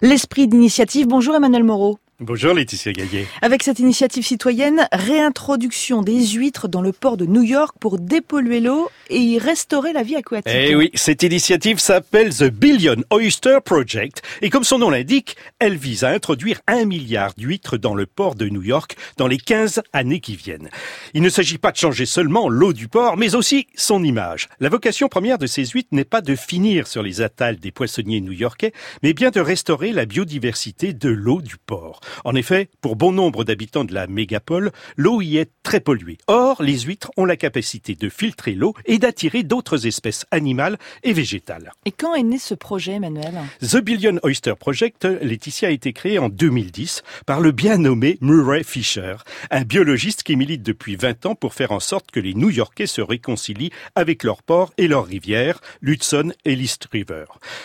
L'esprit d'initiative. Bonjour Emmanuel Moreau. Bonjour Laetitia Gaillet. Avec cette initiative citoyenne, réintroduction des huîtres dans le port de New York pour dépolluer l'eau et y restaurer la vie aquatique. Eh oui, cette initiative s'appelle The Billion Oyster Project et comme son nom l'indique, elle vise à introduire un milliard d'huîtres dans le port de New York dans les 15 années qui viennent. Il ne s'agit pas de changer seulement l'eau du port, mais aussi son image. La vocation première de ces huîtres n'est pas de finir sur les attales des poissonniers new-yorkais, mais bien de restaurer la biodiversité de l'eau du port. En effet, pour bon nombre d'habitants de la mégapole, l'eau y est très polluée. Or, les huîtres ont la capacité de filtrer l'eau et d'attirer d'autres espèces animales et végétales. Et quand est né ce projet, Emmanuel? The Billion Oyster Project, Laetitia a été créé en 2010 par le bien nommé Murray Fisher, un biologiste qui milite depuis 20 ans pour faire en sorte que les New-Yorkais se réconcilient avec leurs ports et leurs rivières, l'Hudson et l'East River.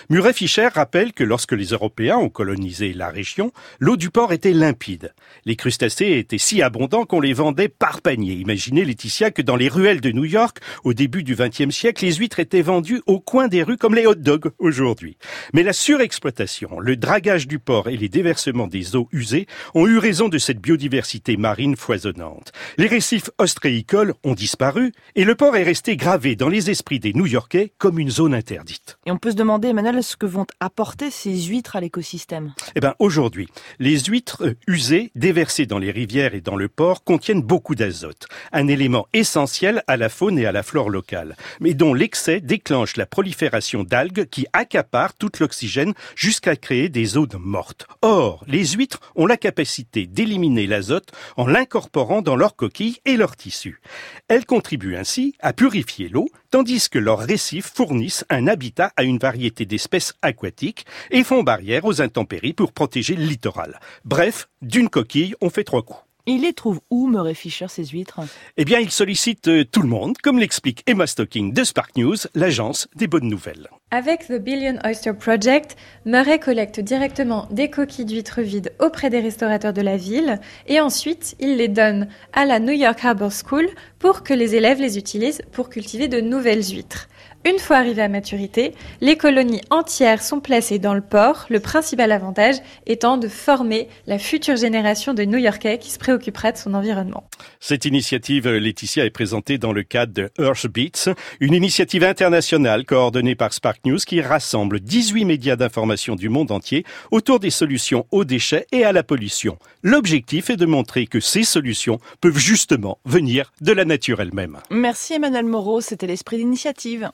Murray Fisher rappelle que lorsque les Européens ont colonisé la région, l'eau du port était limpide. Les crustacés étaient si abondants qu'on les vendait par panier. Imaginez, Laetitia, que dans les ruelles de New York, au début du XXe siècle, les huîtres étaient vendues au coin des rues comme les hot dogs aujourd'hui. Mais la surexploitation, le dragage du port et les déversements des eaux usées ont eu raison de cette biodiversité marine foisonnante. Les récifs ostréicoles ont disparu et le port est resté gravé dans les esprits des New-Yorkais comme une zone interdite. Et on peut se demander, Emmanuel, ce que vont apporter ces huîtres à l'écosystème? Eh ben, aujourd'hui, les huîtres usées, déversées dans les rivières et dans le port, contiennent beaucoup d'azote, un élément essentiel à la faune et à la flore locale, mais dont l'excès déclenche la prolifération d'algues qui accaparent tout l'oxygène jusqu'à créer des zones mortes. Or, les huîtres ont la capacité d'éliminer l'azote en l'incorporant dans leurs coquilles et leurs tissus. Elles contribuent ainsi à purifier l'eau, tandis que leurs récifs fournissent un habitat à une variété d'espèces aquatiques et font barrière aux intempéries pour protéger le littoral. Bref, d'une coquille, on fait trois coups. Il les trouve où, Murray Fisher, ces huîtres? Eh bien, il sollicite euh, tout le monde, comme l'explique Emma Stocking de Spark News, l'agence des bonnes nouvelles. Avec The Billion Oyster Project, Murray collecte directement des coquilles d'huîtres vides auprès des restaurateurs de la ville et ensuite il les donne à la New York Harbor School pour que les élèves les utilisent pour cultiver de nouvelles huîtres. Une fois arrivées à maturité, les colonies entières sont placées dans le port, le principal avantage étant de former la future génération de New-Yorkais qui se préoccupera de son environnement. Cette initiative, Laetitia, est présentée dans le cadre de Earth Beats, une initiative internationale coordonnée par Spark News qui rassemble 18 médias d'information du monde entier autour des solutions aux déchets et à la pollution. L'objectif est de montrer que ces solutions peuvent justement venir de la nature elle-même. Merci Emmanuel Moreau, c'était l'esprit d'initiative.